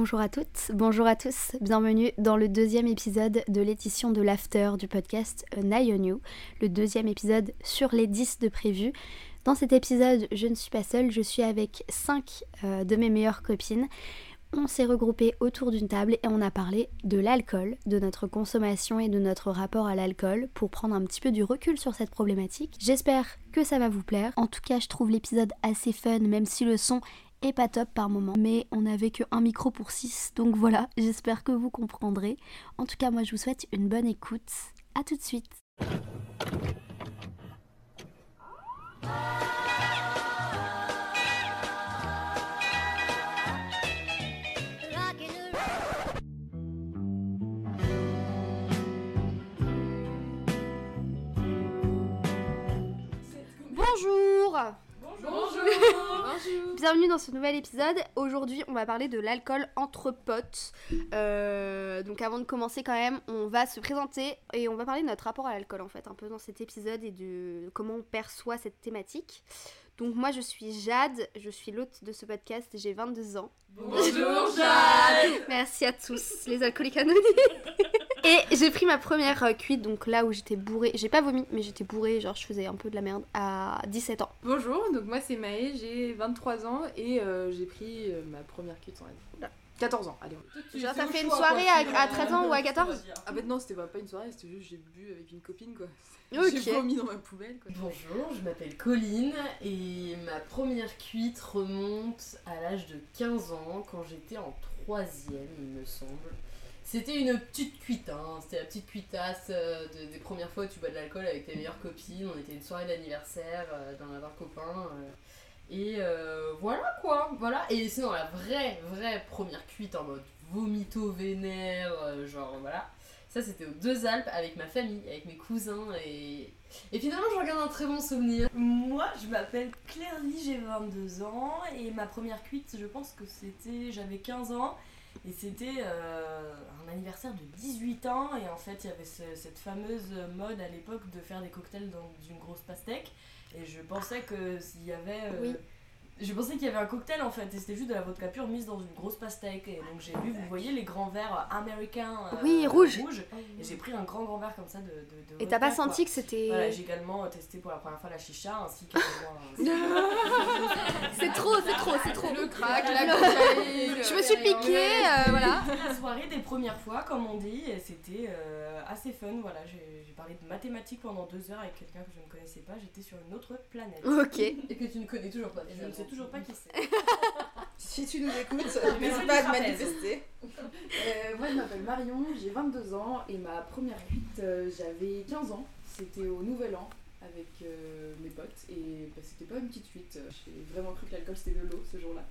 Bonjour à toutes, bonjour à tous, bienvenue dans le deuxième épisode de l'édition de l'After du podcast Eye on You, le deuxième épisode sur les 10 de prévu. Dans cet épisode, je ne suis pas seule, je suis avec 5 euh, de mes meilleures copines. On s'est regroupés autour d'une table et on a parlé de l'alcool, de notre consommation et de notre rapport à l'alcool pour prendre un petit peu du recul sur cette problématique. J'espère que ça va vous plaire. En tout cas, je trouve l'épisode assez fun, même si le son est pas top par moment. Mais on n'avait que un micro pour 6, donc voilà, j'espère que vous comprendrez. En tout cas, moi je vous souhaite une bonne écoute. A tout de suite. Bonjour Bonjour Bienvenue dans ce nouvel épisode. Aujourd'hui, on va parler de l'alcool entre potes. Euh, donc, avant de commencer, quand même, on va se présenter et on va parler de notre rapport à l'alcool, en fait, un peu dans cet épisode et de comment on perçoit cette thématique. Donc, moi, je suis Jade, je suis l'hôte de ce podcast, j'ai 22 ans. Bonjour Jade Merci à tous, les alcooliques anonymes. Et j'ai pris ma première euh, cuite, donc là où j'étais bourrée. J'ai pas vomi, mais j'étais bourrée, genre je faisais un peu de la merde à 17 ans. Bonjour, donc moi c'est Maë, j'ai 23 ans et euh, j'ai pris euh, ma première cuite sans raison. 14 ans, allez. Genre, t'as fait une soirée à, à 13 ans ou à 14 Ah bah non, c'était pas, pas une soirée, c'était juste j'ai bu avec une copine quoi. Ok. J'ai vomi dans ma poubelle quoi. Bonjour, je m'appelle Colline et ma première cuite remonte à l'âge de 15 ans quand j'étais en troisième il me semble. C'était une petite cuite, hein. c'était la petite cuitasse euh, de- des premières fois où tu bois de l'alcool avec tes meilleures copines. On était une soirée d'anniversaire euh, dans copain. euh, et euh, voilà quoi, voilà. Et sinon la vraie, vraie première cuite en mode vomito vénère, genre voilà. Ça c'était aux deux Alpes avec ma famille, avec mes cousins et, et finalement je regarde un très bon souvenir. Moi, je m'appelle Claire Lee, j'ai 22 ans et ma première cuite, je pense que c'était, j'avais 15 ans et c'était euh, un anniversaire de 18 ans et en fait il y avait ce- cette fameuse mode à l'époque de faire des cocktails dans une grosse pastèque et je pensais que s'il y avait... euh. Je pensais qu'il y avait un cocktail en fait et c'était juste de la vodka pure mise dans une grosse pastèque et donc j'ai vu, vous voyez les grands verres américains euh, Oui, rouges. et j'ai pris un grand grand verre comme ça de... de, de Et t'as pas quoi. senti que c'était. Voilà, j'ai également testé pour la première fois la chicha ainsi que C'est trop, c'est trop, c'est trop. Le crack, la cocaïne. Je me suis piquée, euh, voilà. la soirée des premières fois, comme on dit, et c'était euh, assez fun. Voilà, j'ai j'ai parlé de mathématiques pendant deux heures avec quelqu'un que je ne connaissais pas. J'étais sur une autre planète. Ok. Et que tu ne connais toujours pas. Et je ne sais toujours pas qui c'est. Si tu nous écoutes, n'hésite pas à te manifester. Euh, moi, je m'appelle Marion, j'ai 22 ans et ma première cuite, euh, j'avais 15 ans. C'était au Nouvel An avec euh, mes potes et bah, c'était pas une petite cuite. euh, J'ai vraiment cru que l'alcool c'était de l'eau ce jour-là.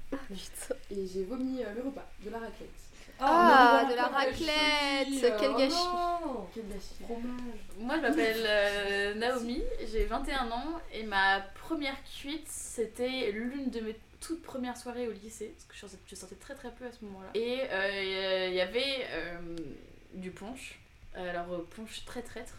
Et j'ai vomi euh, le repas, de la raclette. Ah, non, de la raclette, quel oh gâchis. non, Quel gâchis. Fromage. Moi, je m'appelle euh, Naomi, j'ai 21 ans et ma première cuite, c'était l'une de mes toutes premières soirées au lycée, parce que je sortais, je sortais très très peu à ce moment-là. Et euh, il y avait euh, du punch, alors punch très traître.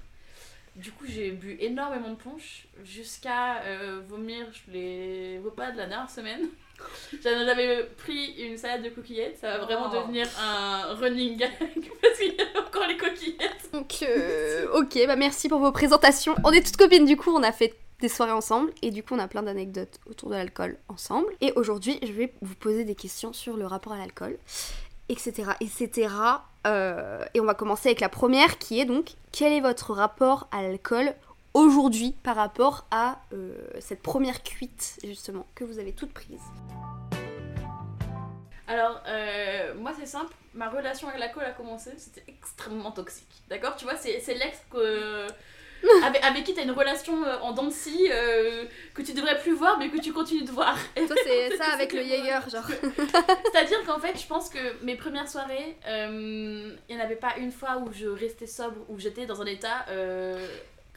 Du coup, j'ai bu énormément de punch jusqu'à euh, vomir les repas de la dernière semaine. J'avais pris une salade de coquillettes, ça va vraiment Oh. devenir un running gag parce qu'il y a encore les coquillettes. Donc, euh, ok, bah merci pour vos présentations. On est toutes copines, du coup, on a fait des soirées ensemble et du coup, on a plein d'anecdotes autour de l'alcool ensemble. Et aujourd'hui, je vais vous poser des questions sur le rapport à l'alcool, etc., etc. Euh, et on va commencer avec la première qui est donc quel est votre rapport à l'alcool aujourd'hui par rapport à euh, cette première cuite justement que vous avez toute prise? Alors, euh, moi c'est simple, ma relation avec l'alcool a commencé, c'était extrêmement toxique. D'accord? Tu vois, c'est l'ex que. avec, avec qui t'as une relation euh, en dents de scie, euh, que tu devrais plus voir mais que tu continues de voir. Toi, c'est ça avec le Jaeger, genre. C'est-à-dire qu'en fait, je pense que mes premières soirées, euh, il n'y en avait pas une fois où je restais sobre, où j'étais dans un état euh,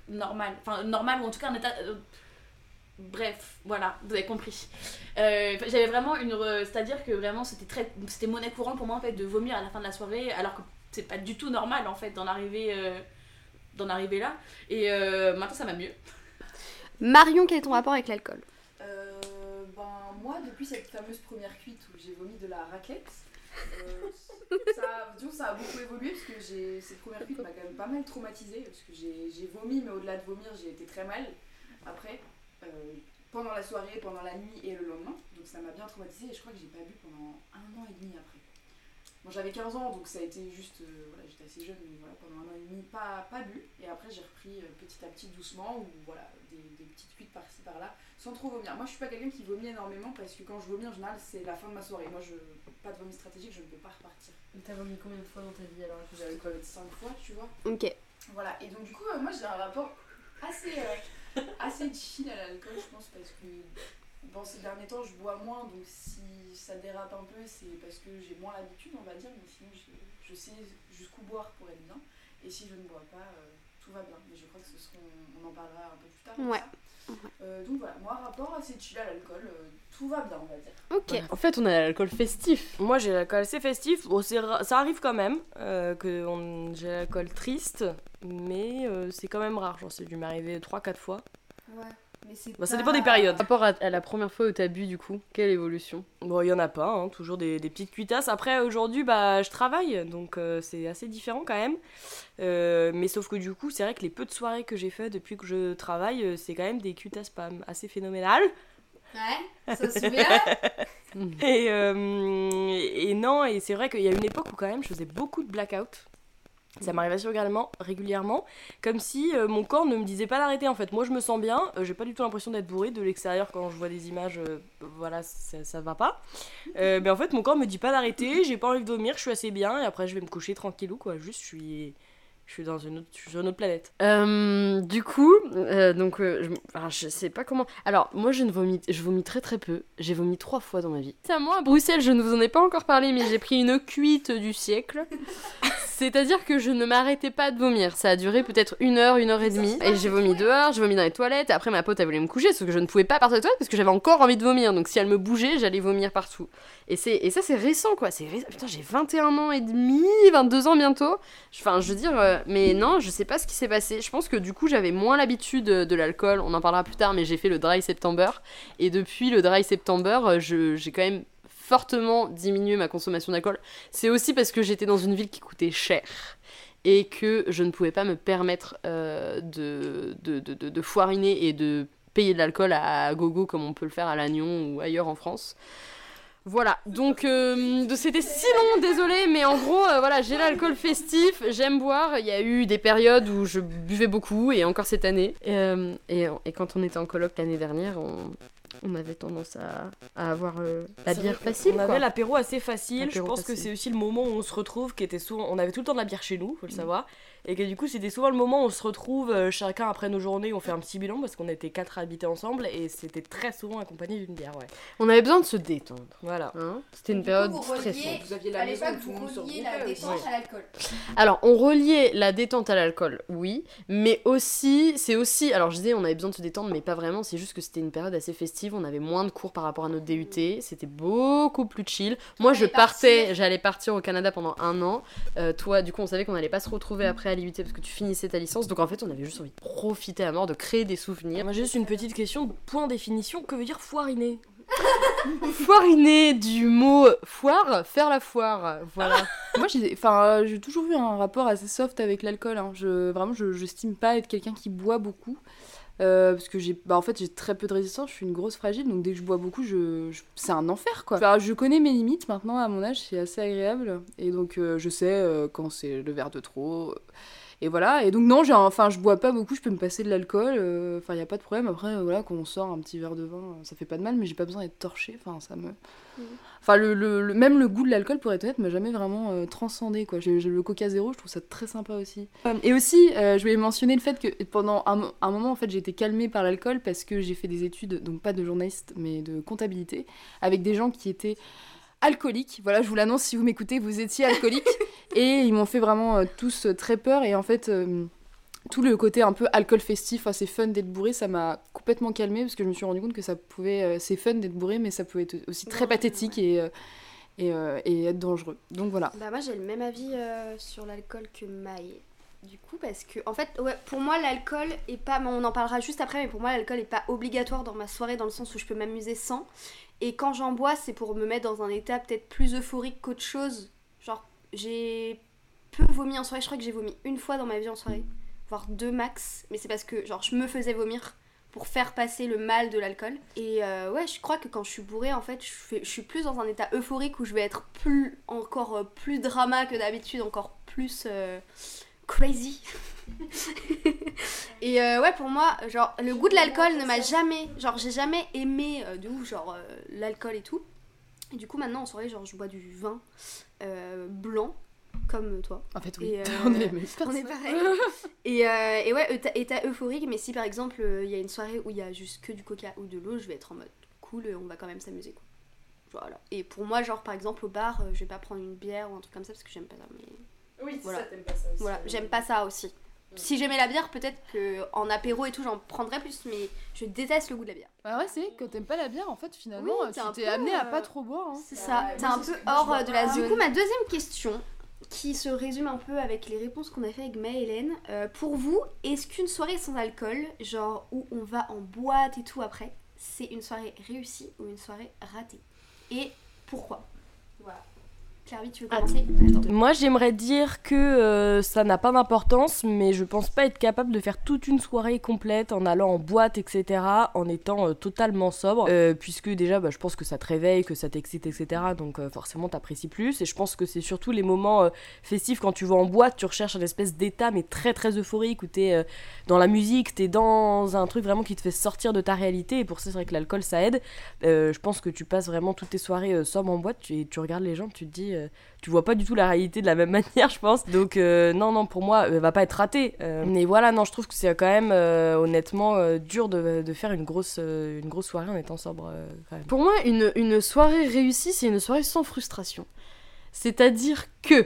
normal. Enfin, normal ou en tout cas un état. bref, voilà, vous avez compris. Euh, J'avais vraiment une. re- C'est-à-dire que vraiment, c'était très c'était monnaie courante pour moi en fait de vomir à la fin de la soirée, alors que c'est pas du tout normal en fait d'en arriver. euh, d'en arriver là et euh, maintenant ça va mieux Marion, quel est ton rapport avec l'alcool? Euh, ben, moi, depuis cette fameuse première cuite où j'ai vomi de la raclette, euh, oublié parce que j'ai- cette première cuite m'a quand même pas mal traumatisée parce que j'ai j'ai vomi, mais au-delà de vomir, j'ai été très mal après, euh, pendant la soirée, pendant la nuit et le lendemain. Donc ça m'a bien traumatisée et je crois que j'ai pas bu pendant un an et demi après. Bon, j'avais 15 ans donc ça a été juste. euh, voilà, j'étais assez jeune, mais voilà, pendant un an et demi, pas, pas bu. Et après, j'ai repris euh, petit à petit, doucement, ou voilà, des, des petites cuites par-ci par-là, sans trop vomir. Moi, je suis pas quelqu'un qui vomit énormément parce que quand je vomis en général, c'est la fin de ma soirée. Moi, je pas de vomi stratégique, je ne peux pas repartir. T'as vomi combien de fois dans ta vie alors J'avais quoi, 5 fois, tu vois. Ok. Voilà, et donc du coup, euh, moi j'ai un rapport assez, euh, assez chill à l'alcool, je pense, parce que bon, ces derniers temps, je bois moins, donc si ça dérape un peu, c'est parce que j'ai moins l'habitude, on va dire, mais sinon je, je sais jusqu'où boire pour être bien, et si je ne bois pas, euh, tout va bien. Mais je crois que ce seront, on en parlera un peu plus tard. Ouais. Euh, donc voilà, moi, rapport assez chill à l'alcool, euh, tout va bien, on va dire. Ok. En fait, on a l'alcool festif. Moi j'ai l'alcool assez festif, bon, ça arrive quand même euh, que on- j'ai l'alcool triste, mais euh, c'est quand même rare, genre c'est dû m'arriver 3-4 fois. Ouais, mais Bah, ça dépend des périodes. Par rapport à, à la première fois où t'as bu, du coup, quelle évolution? Bon, il y en a pas, hein, toujours des, des petites cuitasses. Après, aujourd'hui, bah, je travaille, donc euh, c'est assez différent quand même. Euh, mais sauf que du coup, c'est vrai que les peu de soirées que j'ai fait depuis que je travaille, euh, c'est quand même des cuitasses pas assez phénoménales. Ouais, ça se Et, euh, et non, et c'est vrai qu'il y a une époque où quand même je faisais beaucoup de blackout. Ça m'arrivait assez régulièrement, régulièrement, comme si euh, mon corps ne me disait pas d'arrêter en fait. Moi je me sens bien, euh, j'ai pas du tout l'impression d'être bourré de l'extérieur quand je vois des images, euh, voilà, ça, ça va pas. Euh, mais en fait mon corps me dit pas d'arrêter, j'ai pas envie de vomir, je suis assez bien et après je vais me coucher tranquillou quoi. Juste je suis, je suis dans une autre, je suis sur une autre planète. Euh, du coup, euh, donc, euh, je, enfin, je sais pas comment. Alors, moi, je ne vomis, je vomis très très peu. J'ai vomi trois fois dans ma vie. C'est à moi, à Bruxelles, je ne vous en ai pas encore parlé, mais j'ai pris une cuite du siècle. C'est-à-dire que je ne m'arrêtais pas de vomir. Ça a duré peut-être une heure, une heure et demie. Et j'ai vomi dehors, j'ai vomi dans les toilettes. Et après, ma pote, elle voulait me coucher, sauf que je ne pouvais pas partir des toilettes parce que j'avais encore envie de vomir. Donc, si elle me bougeait, j'allais vomir partout. Et, c'est, et ça, c'est récent, quoi. C'est. Putain, j'ai 21 ans et demi, 22 ans bientôt. Enfin, je veux dire, euh, mais non, je sais pas ce qui s'est passé. Je pense que du coup, j'avais moins l'habitude de l'alcool. On en parlera plus tard, mais j'ai fait le dry September. Et depuis le dry September, euh, je- j'ai quand même fortement diminué ma consommation d'alcool. C'est aussi parce que j'étais dans une ville qui coûtait cher. Et que je ne pouvais pas me permettre euh, de, de, de, de- foiriner et de payer de l'alcool à gogo comme on peut le faire à Lannion ou ailleurs en France. Voilà, donc euh, c'était si long, désolé, mais en gros, euh, voilà, j'ai l'alcool festif, j'aime boire. Il y a eu des périodes où je buvais beaucoup, et encore cette année. Et, et, quand on était en coloc l'année dernière, on, on avait tendance à, à avoir euh, la bière facile. On quoi. avait l'apéro assez facile. Je pense que c'est aussi le moment où on se retrouve, qui était souvent. On avait tout le temps de la bière chez nous, faut le Mm. savoir. Et que du coup, c'était souvent le moment où on se retrouve euh, chacun après nos journées, on fait un petit bilan parce qu'on était quatre à habiter ensemble et c'était très souvent accompagné d'une bière, ouais. On avait besoin de se détendre. Voilà. hein. C'était une Du période vous stressante. reliez- Vous aviez la À l'époque, vous reliez la détente à l'alcool. Alors, on reliait la détente à l'alcool, oui, mais aussi, c'est aussi, alors je disais, on avait besoin de se détendre, mais pas vraiment, c'est juste que c'était une période assez festive, on avait moins de cours par rapport à notre DUT, c'était beaucoup plus chill. Moi, je partais, j'allais partir au Canada pendant un an. Euh, toi, du coup, on savait qu'on allait pas se retrouver après à l'IUT parce que tu finissais ta licence, donc en fait, on avait juste envie de profiter à mort, de créer des souvenirs. Moi, j'ai juste une petite question. Point définition, que veut dire foiriner Foiriner du mot foire, faire la foire, voilà. Moi, j'ai enfin, euh, j'ai toujours eu un rapport assez soft avec l'alcool. hein. Je, vraiment, je n'estime pas être quelqu'un qui boit beaucoup. Euh, parce que j'ai bah, en fait j'ai très peu de résistance, je suis une grosse fragile donc dès que je bois beaucoup je, c'est un enfer quoi. Je connais mes limites maintenant à mon âge, c'est assez agréable et donc euh, je sais euh, quand c'est le verre de trop et voilà et donc non, j'ai enfin je bois pas beaucoup, je peux me passer de l'alcool, euh, enfin il y a pas de problème après voilà quand on sort un petit verre de vin, euh, ça fait pas de mal mais j'ai pas besoin d'être torché, enfin ça me Enfin, le, le- le- même le goût de l'alcool, pour être honnête, m'a jamais vraiment euh, transcendé. Quoi. J'ai, le Coca Zéro, je trouve ça très sympa aussi. Et aussi, euh, je voulais mentionner le fait que pendant un, un moment, en fait, j'ai été calmée par l'alcool parce que j'ai fait des études, donc pas de journaliste, mais de comptabilité, avec des gens qui étaient alcooliques. Voilà, je vous l'annonce, si vous m'écoutez, vous étiez alcooliques. et ils m'ont fait vraiment euh, tous euh, très peur. Et en fait, euh, tout le côté un peu alcool festif, assez fun d'être bourré, ça m'a complètement calmée parce que je me suis rendu compte que ça pouvait, euh, c'est fun d'être bourré, mais ça pouvait être aussi très pathétique et, et, et être dangereux. Donc voilà. Bah moi j'ai le même avis sur l'alcool que Maï. Du coup parce que en fait ouais pour moi l'alcool est pas on en parlera juste après mais pour moi l'alcool est pas obligatoire dans ma soirée dans le sens où je peux m'amuser sans et quand j'en bois c'est pour me mettre dans un état peut-être plus euphorique qu'autre chose genre j'ai peu vomi en soirée. Je crois que j'ai vomi une fois dans ma vie en soirée, voire deux max. Mais c'est parce que genre je me faisais vomir pour faire passer le mal de l'alcool. Et euh, ouais, je crois que quand je suis bourrée, en fait, je, suis plus dans un état euphorique où je vais être plus encore euh, plus drama que d'habitude, encore plus euh, crazy. Et euh, ouais, pour moi, genre le goût de l'alcool ne m'a jamais, genre j'ai jamais aimé euh, de ouf, genre euh, l'alcool et tout. Et du coup, maintenant en soirée, genre je bois du vin euh, blanc comme toi. En fait, oui. Et, euh, on est les mêmes On est personnes. pareil. et, euh, et ouais, état- état euphorique, mais si par exemple il y a une soirée où il y a juste que du coca ou de l'eau, je vais être en mode cool, euh, on va quand même s'amuser quoi. Voilà. Et pour moi, genre par exemple au bar, je vais pas prendre une bière ou un truc comme ça parce que j'aime pas ça. Mais Oui, Voilà. ça, t'aimes pas ça aussi. voilà, j'aime pas ça aussi. Si j'aimais la bière, peut-être que en apéro et tout, j'en prendrais plus, mais je déteste le goût de la bière. Bah ouais, c'est quand t'aimes pas la bière, en fait, finalement, Oui, t'es tu amené à euh, pas trop boire. hein. C'est ça, ouais, t'es un peu hors de la zone. Du coup, ma deuxième question, qui se résume un peu avec les réponses qu'on a fait avec Maëlène. Euh, pour vous, est-ce qu'une soirée sans alcool, genre où on va en boîte et tout après, c'est une soirée réussie ou une soirée ratée? Et pourquoi? Voilà. Tu veux Ah. commencer Attends. Moi, j'aimerais dire que euh, ça n'a pas d'importance, mais je pense pas être capable de faire toute une soirée complète en allant en boîte, etc., en étant euh, totalement sobre, Euh, puisque déjà, bah, je pense que ça te réveille, que ça t'excite, etc., donc euh, forcément, t'apprécies plus, et je pense que c'est surtout les moments euh, festifs quand tu vas en boîte, tu recherches un espèce d'état, mais très très euphorique, où t'es euh, dans la musique, t'es dans un truc vraiment qui te fait sortir de ta réalité, et pour ça, c'est vrai que l'alcool, ça aide. Euh, je pense que tu passes vraiment toutes tes soirées euh, sobre en boîte, tu- et tu regardes les gens, tu te dis... euh, tu vois pas du tout la réalité de la même manière, je pense. Donc euh, non, non, pour moi, elle va pas être ratée. Euh, mais voilà, non, je trouve que c'est quand même, euh, honnêtement, euh, dur de, de faire une grosse, euh, une grosse soirée en étant sobre. euh. Pour moi, une, une soirée réussie, c'est une soirée sans frustration. C'est-à-dire que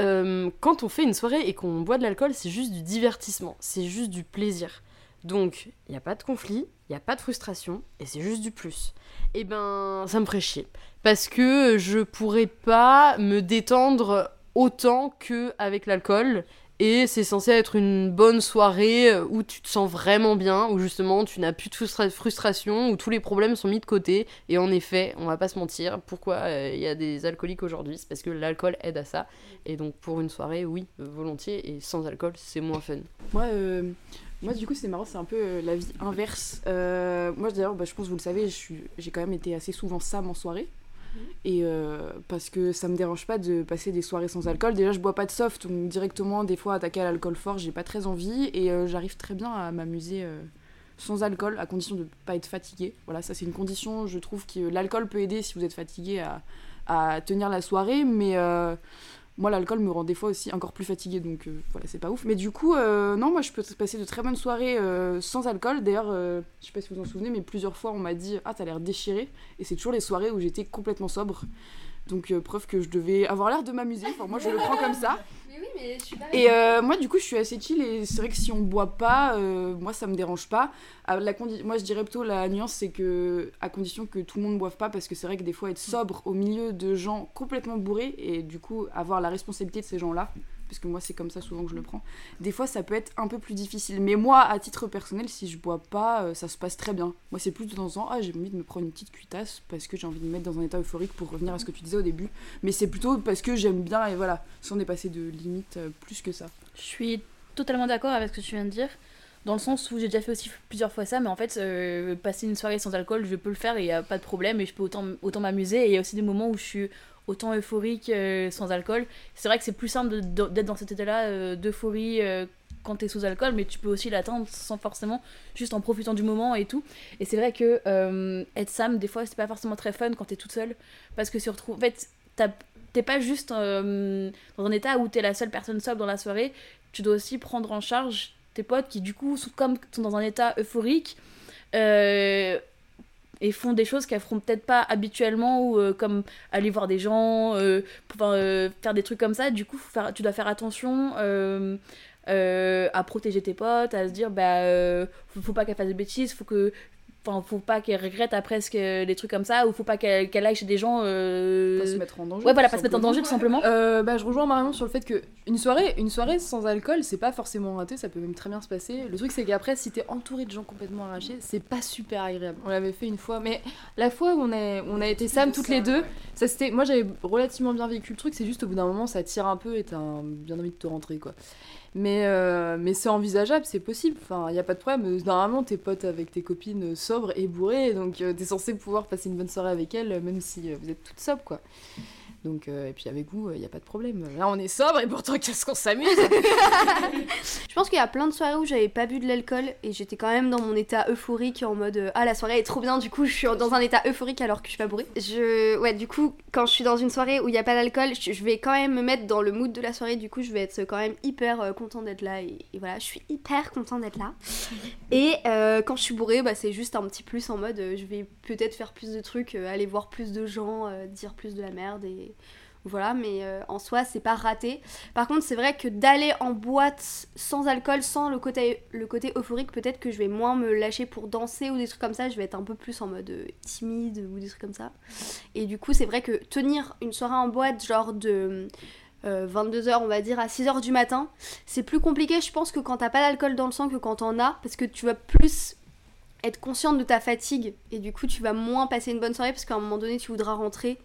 euh, quand on fait une soirée et qu'on boit de l'alcool, c'est juste du divertissement, c'est juste du plaisir. Donc, il n'y a pas de conflit, il n'y a pas de frustration, et c'est juste du plus. Et ben, ça me ferait chier. Parce que je pourrais pas me détendre autant que avec l'alcool. Et c'est censé être une bonne soirée où tu te sens vraiment bien, où justement tu n'as plus de frustra- frustration, où tous les problèmes sont mis de côté. Et en effet, on va pas se mentir, pourquoi euh, il y a des alcooliques aujourd'hui? C'est parce que l'alcool aide à ça. Et donc pour une soirée, oui, volontiers, et sans alcool, c'est moins fun. Moi, euh, moi, du coup, c'est marrant, c'est un peu euh, la vie inverse. Moi, d'ailleurs, bah, je pense vous le savez, j'ai quand même été assez souvent Sam en soirée. Et euh, parce que ça me dérange pas de passer des soirées sans alcool. Déjà, je bois pas de soft, donc directement, des fois, attaquer à l'alcool fort, j'ai pas très envie. Et euh, j'arrive très bien à m'amuser euh, sans alcool, à condition de pas être fatigué. Voilà, ça, c'est une condition, je trouve que l'alcool peut aider si vous êtes fatigué à, à tenir la soirée, mais. Moi, l'alcool me rend des fois aussi encore plus fatiguée, donc euh, voilà, c'est pas ouf. Mais du coup, euh, non, moi, je peux passer de très bonnes soirées euh, sans alcool. D'ailleurs, je sais pas si vous vous en souvenez, mais plusieurs fois, on m'a dit Ah, t'as l'air déchiré. Et c'est toujours les soirées où j'étais complètement sobre. Donc, euh, preuve que je devais avoir l'air de m'amuser. Enfin, moi, je le prends comme ça. Mais oui, mais je suis pas. Et euh, moi, du coup, je suis assez chill. Et c'est vrai que si on boit pas, euh, moi, ça me dérange pas. À la condi- moi, je dirais plutôt la nuance, c'est que, à condition que tout le monde ne boive pas, parce que c'est vrai que des fois, être sobre au milieu de gens complètement bourrés, et du coup, avoir la responsabilité de ces gens-là, parce que moi, c'est comme ça souvent que je le prends, des fois, ça peut être un peu plus difficile. Mais moi, à titre personnel, si je bois pas, euh, ça se passe très bien. Moi, c'est plus de temps en temps, ah, j'ai envie de me prendre une petite cuitasse, parce que j'ai envie de me mettre dans un état euphorique pour revenir à ce que tu disais au début. Mais c'est plutôt parce que j'aime bien, et voilà, sans dépasser de limites euh, plus que ça. Je suis totalement d'accord avec ce que tu viens de dire. Dans le sens où j'ai déjà fait aussi plusieurs fois ça, mais en fait, euh, passer une soirée sans alcool, je peux le faire et il n'y a pas de problème et je peux autant, autant m'amuser. Et il y a aussi des moments où je suis autant euphorique euh, sans alcool. C'est vrai que c'est plus simple d'être dans cet état-là euh, d'euphorie euh, quand t'es sous alcool, mais tu peux aussi l'atteindre sans forcément, juste en profitant du moment et tout. Et c'est vrai que être Sam, des fois, c'est pas forcément très fun quand t'es toute seule, parce que se retrouve. En fait, t'es pas juste dans un état où t'es la seule personne sobre dans la soirée, tu dois aussi prendre en charge tes potes qui du coup sont comme sont dans un état euphorique et font des choses qu'elles feront peut-être pas habituellement ou euh, comme aller voir des gens euh, pouvoir euh, faire des trucs comme ça. Du coup tu dois faire attention euh, euh, à protéger tes potes à se dire bah euh, faut, pas qu'elles fassent des bêtises faut que Enfin, faut pas qu'elle regrette après ce que, des trucs comme ça, ou faut pas qu'elle aille chez des gens. euh, Pas se mettre en danger. Ouais, voilà, pas se mettre en danger tout simplement. Euh, bah, je rejoins Marion sur le fait que une soirée, une soirée sans alcool, c'est pas forcément raté, ça peut même très bien se passer. Le truc, c'est qu'après, si t'es entouré de gens complètement arrachés, c'est pas super agréable. On l'avait fait une fois, mais la fois où on a, on a été Sam toutes les deux, ça c'était, moi j'avais relativement bien vécu le truc, c'est juste au bout d'un moment, ça tire un peu et t'as un- bien envie de te rentrer, quoi. Mais, euh, mais c'est envisageable, c'est possible. Enfin, il y a pas de problème. Normalement, t'es potes avec tes copines sobres et bourrées, donc euh, t'es censé pouvoir passer une bonne soirée avec elles, même si euh, vous êtes toutes sobres, quoi. Donc, euh, et puis avec vous, il n'y a pas de problème. Là, on est sobre et pourtant, qu'est-ce qu'on s'amuse Je pense qu'il y a plein de soirées où j'avais pas bu de l'alcool et j'étais quand même dans mon état euphorique en mode euh, ah la soirée est trop bien du coup je suis dans un état euphorique alors que je suis pas bourrée. Je ouais du coup quand je suis dans une soirée où il y a pas d'alcool je, vais quand même me mettre dans le mood de la soirée du coup je vais être quand même hyper euh, content d'être là et, et voilà je suis hyper content d'être là. Et euh, quand je suis bourrée bah c'est juste un petit plus en mode euh, je vais peut-être faire plus de trucs, euh, aller voir plus de gens, euh, dire plus de la merde et voilà mais euh, en soi c'est pas raté. Par contre, c'est vrai que d'aller en boîte sans alcool, sans le côté, le côté euphorique, peut-être que je vais moins me lâcher pour danser ou des trucs comme ça. Je vais être un peu plus en mode euh, timide ou des trucs comme ça. Et du coup, c'est vrai que tenir une soirée en boîte, genre de 22h, on va dire, à 6h du matin, c'est plus compliqué, je pense, que quand t'as pas d'alcool dans le sang que quand t'en as. Parce que tu vas plus être consciente de ta fatigue et du coup, tu vas moins passer une bonne soirée parce qu'à un moment donné, tu voudras rentrer.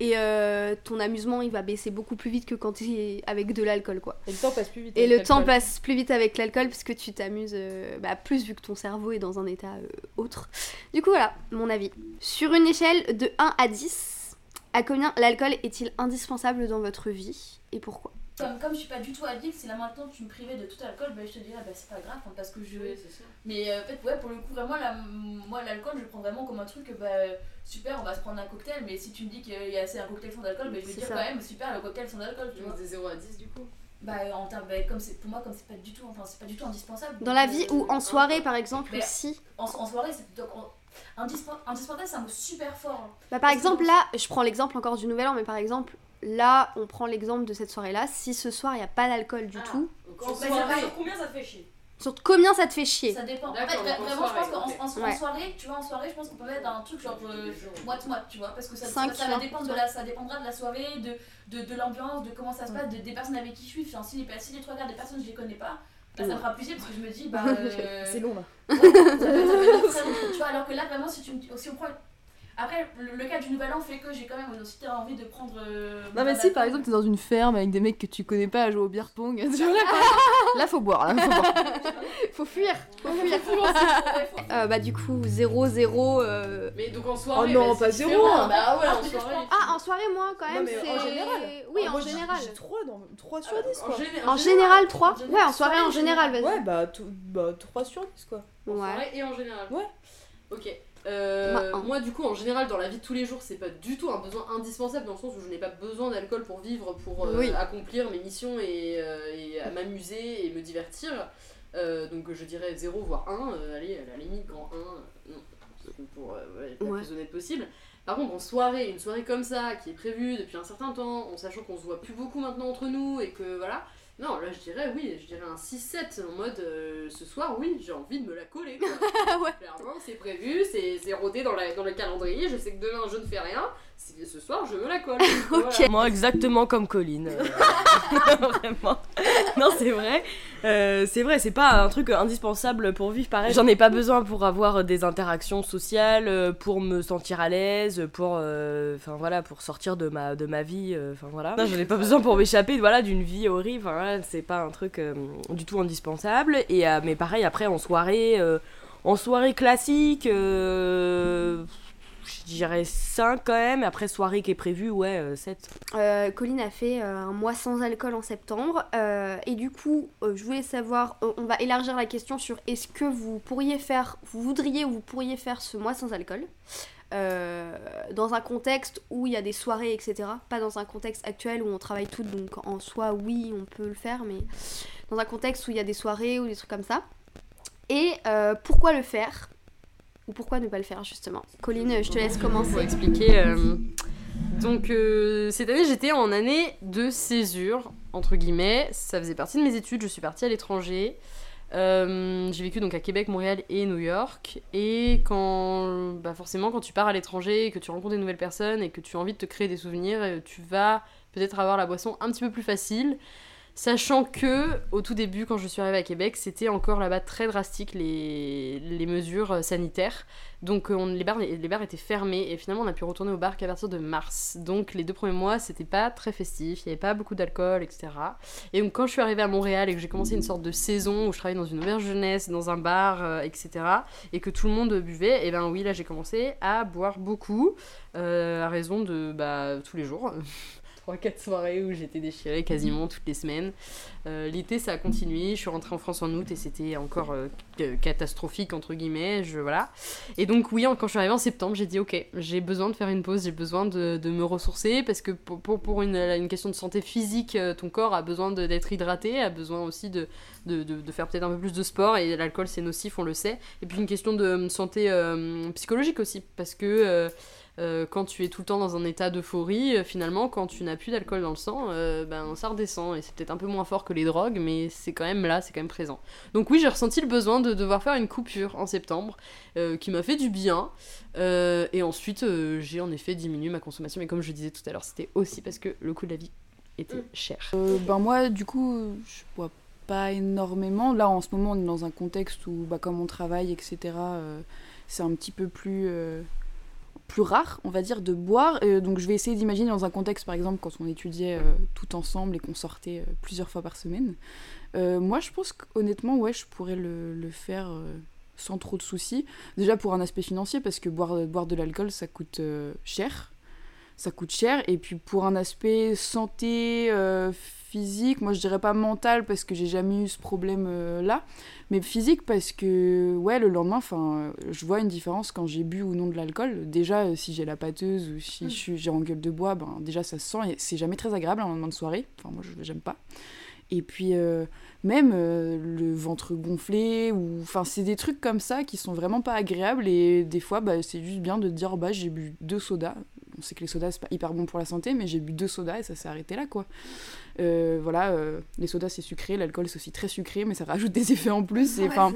Et euh, ton amusement il va baisser beaucoup plus vite que quand tu es avec de l'alcool quoi. Et le temps passe plus vite. Et avec le temps passe plus vite avec l'alcool parce que tu t'amuses euh, bah, plus vu que ton cerveau est dans un état euh, autre. Du coup voilà, mon avis. Sur une échelle de 1 à 10, à combien l'alcool est-il indispensable dans votre vie et pourquoi? Comme, comme je suis pas du tout addict, si là maintenant tu me privais de tout alcool, bah, je te dirais bah c'est pas grave hein, parce que je. Mais euh, en fait, ouais, pour le coup, vraiment, la- moi l'alcool, je le prends vraiment comme un truc, bah super, on va se prendre un cocktail, mais si tu me dis qu'il y a assez un cocktail sans alcool, bah, je vais dire ça. quand même super le cocktail sans alcool, tu vois. de 0 à 10 du coup. Bah, en termes, bah, comme c'est pour moi, comme c'est pas du tout, enfin, c'est pas du tout indispensable. Dans la vie ou en soirée par exemple Mais- aussi En, en soirée, c'est indispen- indispensable, c'est un mot super fort. hein. bah, Par Parce exemple là, je prends l'exemple encore du nouvel an, mais par exemple là on prend l'exemple de cette soirée là, si ce soir il n'y a pas d'alcool du Ah. tout, Bah, ça va sur combien ça te fait chier sur combien ça te fait chier Ça dépend. En fait, vraiment, je soirée, pense qu'en ok. en- en Ouais. soirée, tu vois, en soirée, je pense qu'on peut mettre un truc genre euh, moite-moite, tu vois, parce que ça, ça, ça va dépendre de la, ça dépendra de la soirée, de, de, de l'ambiance, de comment ça se passe, de- des personnes avec qui je suis. Enfin, si, les, si les trois quarts des personnes, je les connais pas, bah, ça me fera plaisir parce que je me dis, bah. euh, C'est long là. Ouais, ça peut- ça peut être très long, tu vois, alors que là, vraiment, si, tu me si on prend. Après, le, le cas du nouvel an fait que j'ai quand même aussi envie de prendre. euh, Non, mais si par exemple t'es dans une ferme avec des mecs que tu connais pas à jouer au beer pong, tu vois, là, là faut boire, là faut boire. Faut fuir, faut fuir. Euh, bah du coup 0 0 euh... Mais donc en soirée. Oh non, bah, pas zéro. différent. Bah ouais, Ah, en soirée. Ah en soirée moi quand même c'est en général. Oui Ah, en moi, général. J'ai 3 dans 3 sur 10 En, quoi. En général 3 en général, Ouais en soirée en général vas-y. Ouais, bah, tout- bah 3 sur 10 quoi. en Ouais. soirée et en général. Ouais. Ok. Euh, Moi, un. moi, du coup, en général, dans la vie de tous les jours, c'est pas du tout un besoin indispensable dans le sens où je n'ai pas besoin d'alcool pour vivre, pour euh, Oui. accomplir mes missions et, euh, et à m'amuser et me divertir. Donc, je dirais 0 voire 1. euh, allez, à la limite, grand 1. euh, non, pour ouais, être Ouais. plus honnête possible. Par contre, en soirée, une soirée comme ça, qui est prévue depuis un certain temps, en sachant qu'on se voit plus beaucoup maintenant entre nous et que voilà. Non, là je dirais oui, je dirais un 6-7 en mode euh, ce soir, oui, j'ai envie de me la coller. quoi. Ouais. Clairement, c'est prévu, c'est rodé dans, la, dans le calendrier, je sais que demain je ne fais rien, ce soir je me la colle. Voilà. Moi, exactement comme Colline. euh, Vraiment. Non, c'est vrai. Euh, c'est vrai, c'est pas un truc indispensable pour vivre pareil. J'en ai pas besoin pour avoir des interactions sociales, euh, pour me sentir à l'aise, pour, euh, enfin voilà, pour sortir de ma de ma vie. euh, Enfin voilà. Non, j'en ai pas besoin pour m'échapper, voilà, d'une vie horrible. Voilà, c'est pas un truc euh, du tout indispensable. Et euh, mais pareil après en soirée, euh, en soirée classique. Euh, je dirais 5 quand même, après soirée qui est prévue, ouais, euh, 7. Euh, Colline a fait euh, un mois sans alcool en septembre euh, et du coup euh, je voulais savoir, euh, on va élargir la question sur est-ce que vous pourriez faire, vous voudriez ou vous pourriez faire ce mois sans alcool euh, dans un contexte où il y a des soirées etc. Pas dans un contexte actuel où on travaille toutes donc en soi oui on peut le faire mais dans un contexte où il y a des soirées ou des trucs comme ça. Et euh, pourquoi le faire? Ou pourquoi ne pas le faire justement Colline je te laisse Pour commencer. expliquer. euh, Donc, euh, cette année, j'étais en année de césure, entre guillemets. Ça faisait partie de mes études. Je suis partie à l'étranger. Euh, j'ai vécu donc à Québec, Montréal et New York. Et quand, bah forcément, quand tu pars à l'étranger, que tu rencontres des nouvelles personnes et que tu as envie de te créer des souvenirs, tu vas peut-être avoir la boisson un petit peu plus facile. Sachant que, au tout début, quand je suis arrivée à Québec, c'était encore là-bas très drastique les, les mesures euh, sanitaires. Donc euh, les, bars, les bars étaient fermés et finalement on a pu retourner au bar qu'à partir de mars. Donc les deux premiers mois, c'était pas très festif, il n'y avait pas beaucoup d'alcool, etc. Et donc quand je suis arrivée à Montréal et que j'ai commencé une sorte de saison où je travaillais dans une auberge jeunesse, dans un bar, euh, etc. Et que tout le monde buvait, et ben oui, là j'ai commencé à boire beaucoup, à raison de bah, tous les jours. 3-4 soirées où j'étais déchirée quasiment toutes les semaines. Euh, L'été, ça a continué. Je suis rentrée en France en août et c'était encore euh, que- catastrophique, entre guillemets. Je, voilà. Et donc, oui, quand je suis arrivée en septembre, j'ai dit Ok, j'ai besoin de faire une pause, j'ai besoin de, me ressourcer parce que pour, une, question de santé physique, euh, ton corps a besoin d'être hydraté, a besoin aussi de, faire peut-être un peu plus de sport et l'alcool, c'est nocif, on le sait. Et puis, une question de santé psychologique aussi parce que. Euh, quand tu es tout le temps dans un état d'euphorie, euh, finalement, quand tu n'as plus d'alcool dans le sang, euh, ben ça redescend. Et c'est peut-être un peu moins fort que les drogues, mais c'est quand même là, c'est quand même présent. Donc oui, j'ai ressenti le besoin de devoir faire une coupure en septembre, euh, qui m'a fait du bien. Euh, et ensuite, euh, j'ai en effet diminué ma consommation. Mais comme je disais tout à l'heure, c'était aussi parce que le coût de la vie était cher. Euh, ben moi, du coup, je bois pas énormément. Là, en ce moment, on est dans un contexte où, bah, comme on travaille, etc., euh, c'est un petit peu plus, euh, plus rare, on va dire, de boire. Euh, donc, je vais essayer d'imaginer dans un contexte, par exemple, quand on étudiait euh, tout ensemble et qu'on sortait euh, plusieurs fois par semaine. Euh, moi, je pense qu'honnêtement, ouais, je pourrais le, le faire sans trop de soucis. Déjà pour un aspect financier, parce que boire, boire de l'alcool, ça coûte cher ça coûte cher. Et puis pour un aspect santé physique, moi je dirais pas mental parce que j'ai jamais eu ce problème euh, là, mais physique parce que ouais le lendemain, enfin euh, je vois une différence quand j'ai bu ou non de l'alcool. Déjà euh, si j'ai la pâteuse ou si je suis j'ai en gueule de bois, ben déjà ça se sent et c'est jamais très agréable un lendemain de soirée. Enfin moi je j'aime pas. Et puis euh, même le ventre gonflé ou enfin c'est des trucs comme ça qui sont vraiment pas agréables et des fois bah, c'est juste bien de dire bah j'ai bu deux sodas on sait que les sodas c'est pas hyper bon pour la santé mais j'ai bu deux sodas et ça s'est arrêté là quoi Euh, voilà euh, les sodas c'est sucré l'alcool c'est aussi très sucré mais ça rajoute des effets en plus et enfin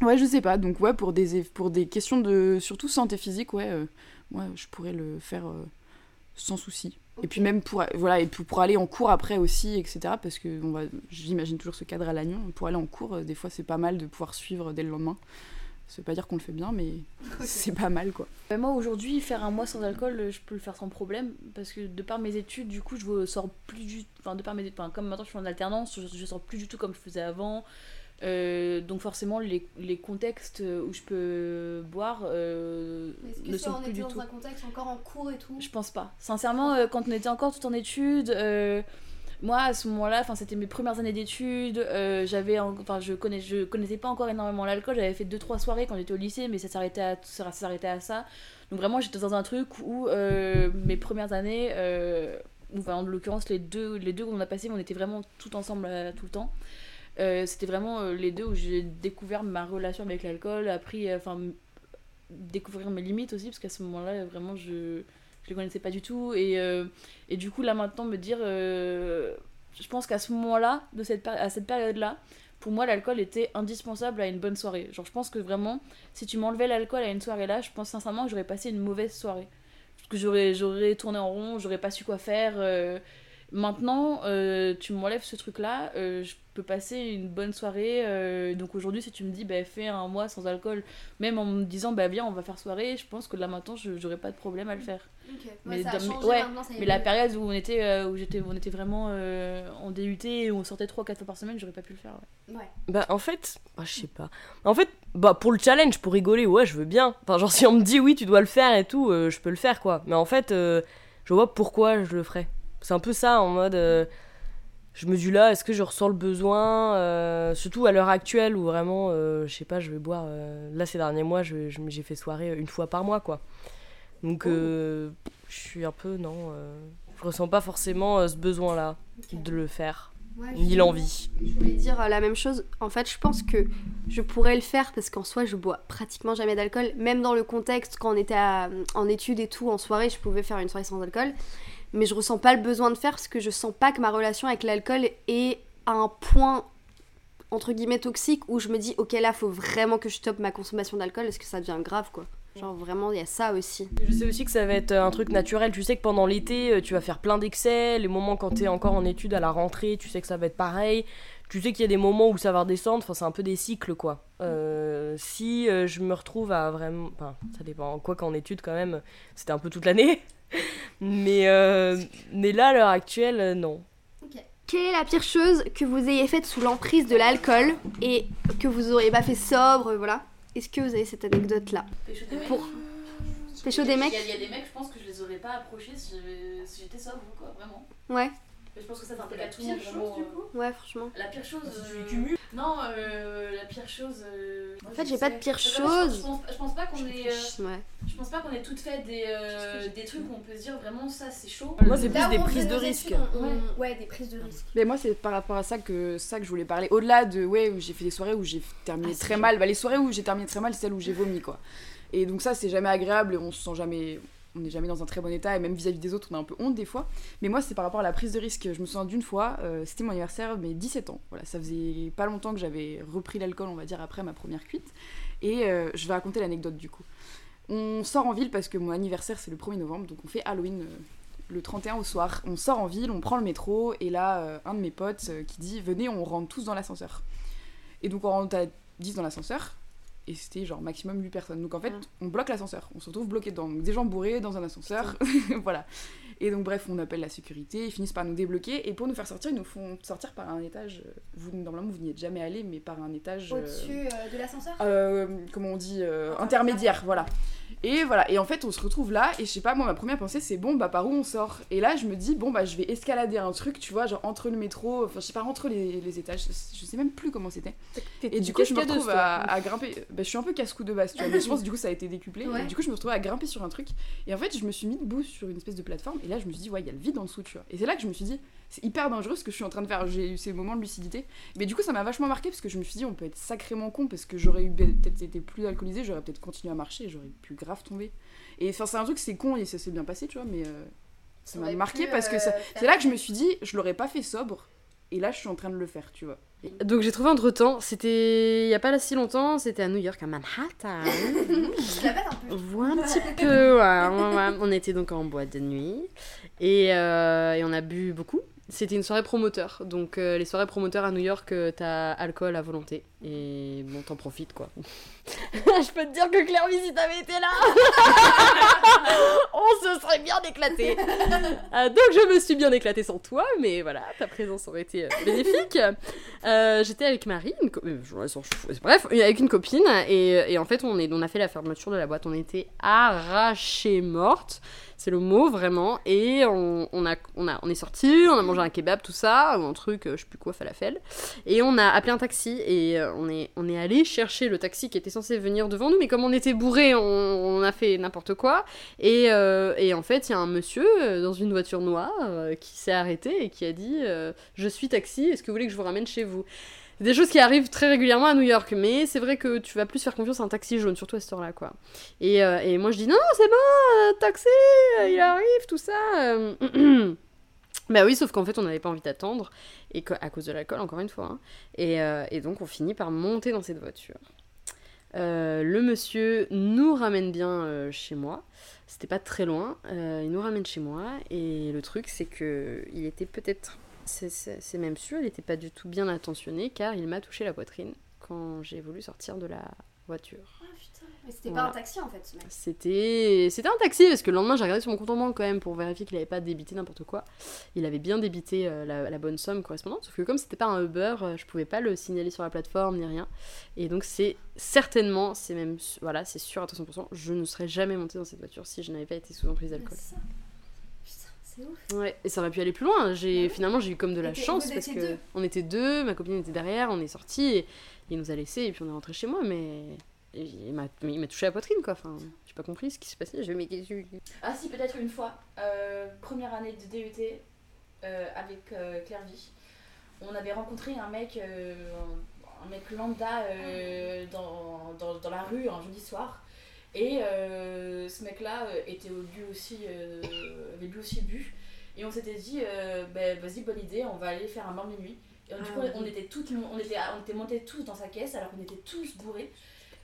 ouais je sais pas. Donc ouais pour des pour des questions de surtout santé physique ouais euh, ouais je pourrais le faire euh, sans souci. Et puis même pour voilà et puis pour aller en cours après aussi etc parce que on va j'imagine toujours ce cadre à l'agnon pour aller en cours des fois c'est pas mal de pouvoir suivre dès le lendemain ça veut pas dire qu'on le fait bien mais c'est pas mal quoi Bah, moi aujourd'hui, faire un mois sans alcool, je peux le faire sans problème parce que de par mes études, du coup, je ne sors plus du enfin de par mes enfin, comme maintenant je suis en alternance, je, je sors plus du tout comme je faisais avant. Euh, donc forcément les, les contextes où je peux boire euh, Est-ce ne que ça, sont on plus était du dans tout. un contexte encore en cours et tout? Je pense pas. Sincèrement, euh, quand on était encore tout en études, euh, moi à ce moment-là, enfin c'était mes premières années d'études, euh, j'avais, en- enfin je connais, je connaissais pas encore énormément l'alcool. J'avais fait deux trois soirées quand j'étais au lycée, mais ça s'arrêtait à, ça à ça. Donc vraiment, j'étais dans un truc où euh, mes premières années, euh, enfin, en l'occurrence les deux, les deux qu'on a passé, on était vraiment tout ensemble tout le temps. C'était vraiment les deux où j'ai découvert ma relation avec l'alcool, appris, enfin découvrir mes limites aussi parce qu'à ce moment-là vraiment je je les connaissais pas du tout. Et, euh, et du coup là maintenant me dire euh, je pense qu'à ce moment-là de cette à cette période-là pour moi l'alcool était indispensable à une bonne soirée. Genre je pense que vraiment si tu m'enlevais l'alcool à une soirée là je pense sincèrement que j'aurais passé une mauvaise soirée. Que j'aurais j'aurais tourné en rond j'aurais pas su quoi faire euh, Maintenant, tu m'enlèves ce truc-là, je peux passer une bonne soirée. euh, donc aujourd'hui, si tu me dis, bah, fais un mois sans alcool, même en me disant, bah viens, on va faire soirée, je pense que là maintenant, je- j'aurais pas de problème à le faire. Mais Ouais, ça a dans- mais- changé ouais, maintenant, ça y est Mais la période où on était, euh, où j'étais, on était vraiment euh, en DUT et où on sortait 3-4 fois par semaine, j'aurais pas pu le faire. ouais. Ouais. Bah en fait, bah, je sais pas. En fait, bah pour le challenge, pour rigoler, ouais, je veux bien. Enfin, genre si on me dit oui, tu dois le faire et tout, euh, je peux le faire quoi. Mais en fait, euh, je vois pourquoi je le ferais. C'est un peu ça en mode. Je me dis là, est-ce que je ressens le besoin euh, Surtout à l'heure actuelle où vraiment, euh, je sais pas, je vais boire. euh, là, ces derniers mois, je- je- j'ai fait soirée une fois par mois quoi. Donc, euh, je suis un peu, non. je ressens pas forcément ce besoin-là de le faire, Ouais, ni l'envie. Je voulais dire la même chose. En fait, je pense que je pourrais le faire parce qu'en soi, je bois pratiquement jamais d'alcool. Même dans le contexte, quand on était à- en études et tout, en soirée, je pouvais faire une soirée sans alcool. Mais je ressens pas le besoin de faire parce que je sens pas que ma relation avec l'alcool est à un point entre guillemets toxique où je me dis ok là faut vraiment que je stoppe ma consommation d'alcool parce que ça devient grave quoi. Genre vraiment il y a ça aussi. Je sais aussi que ça va être un truc naturel. Tu sais que pendant l'été, euh, tu vas faire plein d'excès. Les moments quand t'es encore en études à la rentrée, tu sais que ça va être pareil. Tu sais qu'il y a des moments où ça va redescendre. Enfin, c'est un peu des cycles, quoi. Euh, si euh, je me retrouve à vraiment. Enfin, ça dépend. Quoi qu'en études, quand même, c'était un peu toute l'année. Mais, euh, mais là, à l'heure actuelle, euh, non. Quelle est la pire chose que vous ayez faite sous l'emprise de l'alcool et que vous auriez pas fait sobre voilà Est-ce que vous avez cette anecdote là Pécho des mecs. Pour pécho des mecs Il y, a- il y a des mecs, je pense que je les aurais pas approchés si j'étais sobre, quoi, vraiment. Ouais, Mais je pense que ça La à tout le monde, pire chose, du euh, coup ouais franchement. La pire chose. Tu euh. Non, euh, la pire chose. euh, En fait j'ai pas de pire chose. Je pense, je pense pas qu'on est. euh, Ouais. Je pense pas qu'on ait toutes fait des, euh, des trucs où on peut se dire vraiment ça c'est chaud. Moi, c'est plus des prises de on- on- Ouais, des prises de risques. Mais moi, c'est par rapport à ça que, ça que je voulais parler. Au-delà de, ouais, j'ai fait des soirées où j'ai terminé très mal. Bah, les soirées où j'ai terminé très mal, c'est celles où j'ai vomi, quoi. Et donc, ça, c'est jamais agréable et on se sent jamais. On n'est jamais dans un très bon état et même vis-à-vis des autres, on a un peu honte des fois. Mais moi, c'est par rapport à la prise de risque. Je me souviens d'une fois, euh, c'était mon anniversaire, mais 17 ans. Voilà, ça faisait pas longtemps que j'avais repris l'alcool, on va dire, après ma première cuite. Et euh, je vais raconter l'anecdote du coup. On sort en ville parce que mon anniversaire, c'est le 1er novembre, donc on fait Halloween euh, le 31 au soir. On sort en ville, on prend le métro, et là, un de mes potes qui dit Venez, on rentre tous dans l'ascenseur. Et donc on rentre à 10 dans l'ascenseur, et c'était genre maximum 8 personnes. Donc en fait, Mm. on bloque l'ascenseur, on se retrouve bloqué dedans. Donc des gens bourrés dans un ascenseur, voilà. Et donc bref, on appelle la sécurité, ils finissent par nous débloquer, et pour nous faire sortir, ils nous font sortir par un étage. euh, Vous, normalement, vous n'y êtes jamais allé, mais par un étage. euh, Au-dessus euh, de l'ascenseur? euh, comment on dit, euh, intermédiaire, voilà. Et voilà, et en fait on se retrouve là, et je sais pas, moi ma première pensée c'est bon, bah par où on sort? Et là je me dis, bon bah je vais escalader un truc, tu vois, genre entre le métro, enfin je sais pas, entre les, les étages, je sais même plus comment c'était. Et du coup je me retrouve à, à grimper, bah je suis un peu casse-cou de base, tu vois, mais je pense du coup ça a été décuplé, Ouais. et du coup je me retrouve à grimper sur un truc, et en fait je me suis mis debout sur une espèce de plateforme, et là je me suis dit, ouais, il y a le vide en dessous, tu vois. Et c'est là que je me suis dit, c'est hyper dangereux ce que je suis en train de faire, j'ai eu ces moments de lucidité. Mais du coup, ça m'a vachement marqué parce que je me suis dit, on peut être sacrément con parce que j'aurais eu peut-être été plus alcoolisé, j'aurais peut-être continué à marcher j'aurais pu grave tomber. Et enfin, c'est un truc, c'est con et ça s'est bien passé, tu vois, mais euh, ça m'a marqué pu, parce que euh, c'est là que je me suis dit, je l'aurais pas fait sobre et là, je suis en train de le faire, tu vois. Donc j'ai trouvé entre temps, c'était il y a pas si longtemps, c'était à New York, à Manhattan. Je un peu. Vois un petit peu, ouais, ouais, ouais. On était donc en boîte de nuit et, euh, et on a bu beaucoup. C'était une soirée promoteur. Donc euh, les soirées promoteurs à New York, euh, t'as alcool à volonté. Et bon, t'en profites quoi. Je peux te dire que Claire si t'avais été là, on se serait bien éclaté. Euh, donc je me suis bien éclatée sans toi, mais voilà, ta présence aurait été euh, bénéfique. J'étais avec Marie, une bref, avec une copine, et, et en fait on, est, on a fait la fermeture de la boîte. On était arrachées mortes, c'est le mot vraiment, et on, a, on, a, on est sorti, on a mangé un kebab, tout ça, ou un truc, euh, je sais plus quoi, falafel, et on a appelé un taxi, et euh, on est, on est allé chercher le taxi qui était censé venir devant nous, mais comme on était bourré, on, on a fait n'importe quoi, et, euh, et en fait il y a un monsieur dans une voiture noire qui s'est arrêté et qui a dit Je suis taxi, est-ce que vous voulez que je vous ramène chez vous? Des choses qui arrivent très régulièrement à New York, mais c'est vrai que tu vas plus faire confiance à un taxi jaune, surtout à cette heure-là, quoi. Et, euh, et moi je dis non, c'est bon, euh, taxi, euh, il arrive, tout ça. bah oui, sauf qu'en fait on n'avait pas envie d'attendre, et que- à cause de l'alcool, encore une fois. hein. Et, et donc on finit par monter dans cette voiture. Le monsieur nous ramène bien chez moi. C'était pas très loin. Il nous ramène chez moi. Et le truc, c'est que il était peut-être. C'est même sûr, il n'était pas du tout bien intentionné car il m'a touché la poitrine quand j'ai voulu sortir de la voiture. Ah putain. Mais c'était Voilà. pas un taxi en fait, ce mec. C'était un taxi parce que le lendemain j'ai regardé sur mon compte en banque quand même pour vérifier qu'il n'avait pas débité n'importe quoi. Il avait bien débité euh, la, la bonne somme correspondante, sauf que comme c'était pas un Uber, euh, je pouvais pas le signaler sur la plateforme ni rien. Et donc c'est certainement, c'est même voilà, c'est sûr à 300%, je ne serais jamais montée dans cette voiture si je n'avais pas été sous emprise d'alcool. C'est ouf. Ouais, et ça aurait pu aller plus loin. J'ai Ouais. finalement j'ai eu comme de la chance parce que deux on était deux, ma copine était derrière, on est sortis et il nous a laissés et puis on est rentré chez moi mais il m'a il m'a touché la poitrine quoi. Enfin, j'ai pas compris ce qui s'est passé. Mais qu'est-ce que- Ah si, peut-être une fois. Euh, première année de DUT euh, avec euh, Claire Vie. On avait rencontré un mec, euh, un, mec lambda euh, dans, dans, dans la rue un jeudi soir. Et euh, ce mec-là euh, était au lui aussi, euh, avait lui aussi bu. Et on s'était dit, euh, bah, vas-y, bonne idée, on va aller faire un bain minuit. Et, du coup, on était toutes, on était, on était montés tous dans sa caisse alors qu'on était tous bourrés.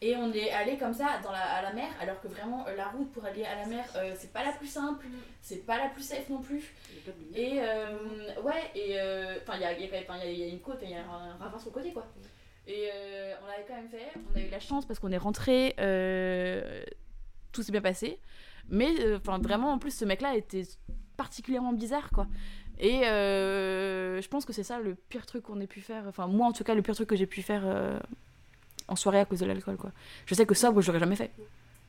Et on est allé comme ça dans la, à la mer, alors que vraiment euh, la route pour aller à la mer, euh, c'est pas la plus simple, c'est pas la plus safe non plus. Et euh, ouais, et euh, enfin, il y a, il y, a, y a- y a une côte, il y a un ravin sur le côté quoi. Et euh, on l'avait quand même fait. On a eu la chance parce qu'on est rentré, euh, tout s'est bien passé. Mais euh, vraiment, en plus, ce mec-là était particulièrement bizarre quoi. Et je pense que c'est ça le pire truc qu'on ait pu faire. Enfin, moi en tout cas, le pire truc que j'ai pu faire en soirée à cause de l'alcool quoi. Je sais que sobre, je l'aurais jamais fait.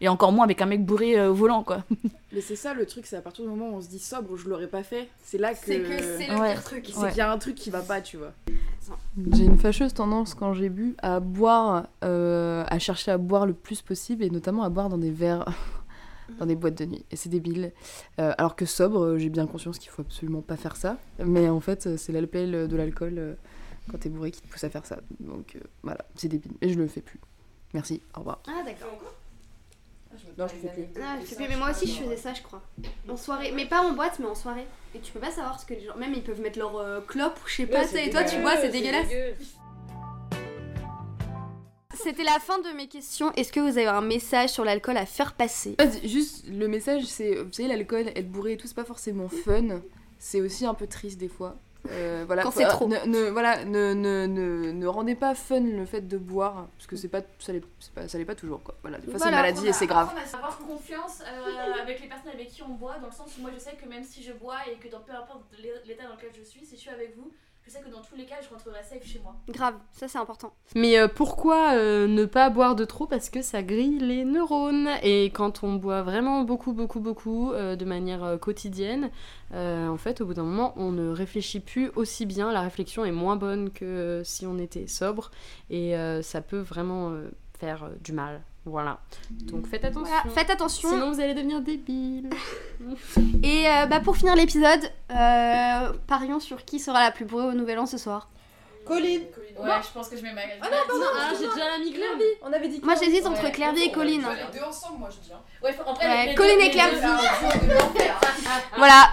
Et encore moins avec un mec bourré euh, au volant quoi. Mais c'est ça le truc, c'est à partir du moment où on se dit sobre, je l'aurais pas fait. C'est là que. C'est que c'est le Ouais. pire truc. C'est Ouais. qu'il y a un truc qui va pas, tu vois. J'ai une fâcheuse tendance quand j'ai bu à boire, euh, à chercher à boire le plus possible et notamment à boire dans des verres, dans des boîtes de nuit. Et c'est débile. Euh, alors que sobre, euh, j'ai bien conscience qu'il faut absolument pas faire ça. Mais en fait, c'est l'alcool de l'alcool euh, quand t'es bourré qui te pousse à faire ça. Donc euh, voilà, c'est débile. Et je le fais plus. Merci, au revoir. Ah d'accord. Non, je le fais plus. Ah, je sais plus, mais moi aussi je faisais ça, je crois. En soirée, mais pas en boîte, mais en soirée. Et tu peux pas savoir ce que les gens. Même ils peuvent mettre leur euh, clope ou je sais pas, et toi tu bois, c'est dégueulasse. C'était la fin de mes questions. Est-ce que vous avez un message sur l'alcool à faire passer En fait, Juste, le message, c'est, vous savez, l'alcool, être bourré et tout, c'est pas forcément fun. C'est aussi un peu triste des fois. Euh, voilà, Quand c'est euh, trop. Ne, ne- voilà, ne, ne, ne, ne rendez pas fun le fait de boire, parce que c'est pas, ça l'est pas, ça l'est pas toujours, quoi. Voilà, des fois c'est une maladie et c'est grave. Avoir confiance euh, avec les personnes avec qui on boit, dans le sens où moi je sais que même si je bois et que dans peu importe l'état dans lequel je suis, si je suis avec vous, je sais que dans tous les cas je rentrerai safe chez moi. Grave, ça c'est important. Mais euh, pourquoi euh, ne pas boire de trop Parce que ça grille les neurones? Et quand on boit vraiment beaucoup, beaucoup, beaucoup, euh, de manière euh, quotidienne, euh, en fait, au bout d'un moment, on ne réfléchit plus aussi bien. La réflexion est moins bonne que si on était sobre. Et euh, ça peut vraiment euh, faire euh, du mal. Voilà. Donc faites attention. Voilà, faites attention. Sinon, vous allez devenir débile. Et euh, bah, pour finir l'épisode, euh, parions sur qui sera la plus bourrée au Nouvel An ce soir. Colline Ouais, je pense que je mets ma Ah non, pardon, Ah, j'ai déjà mis Clairby. On avait dit Moi j'hésite entre Ouais. Et Colline. Les deux ensemble, moi je dis. hein. Ouais, faut- après, Ouais, Colline deux- et l'enfer. Voilà.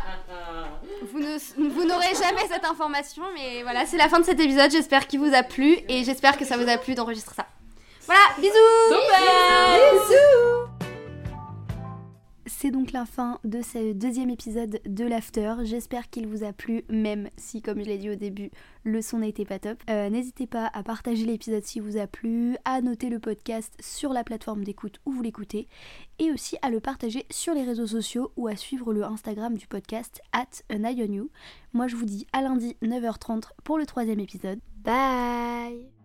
Vous ne- vous n'aurez jamais cette information, mais voilà, c'est la fin de cet épisode. J'espère qu'il vous a plu et j'espère que ça vous a plu d'enregistrer ça. Voilà, bisous C'est donc la fin de ce deuxième épisode de l'After. J'espère qu'il vous a plu, même si, comme je l'ai dit au début, le son n'était pas top. Euh, N'hésitez pas à partager l'épisode si vous a plu, à noter le podcast sur la plateforme d'écoute où vous l'écoutez, et aussi à le partager sur les réseaux sociaux ou à suivre le Instagram du podcast at an eye on you. Moi je vous dis à lundi 9h30 pour le troisième épisode. Bye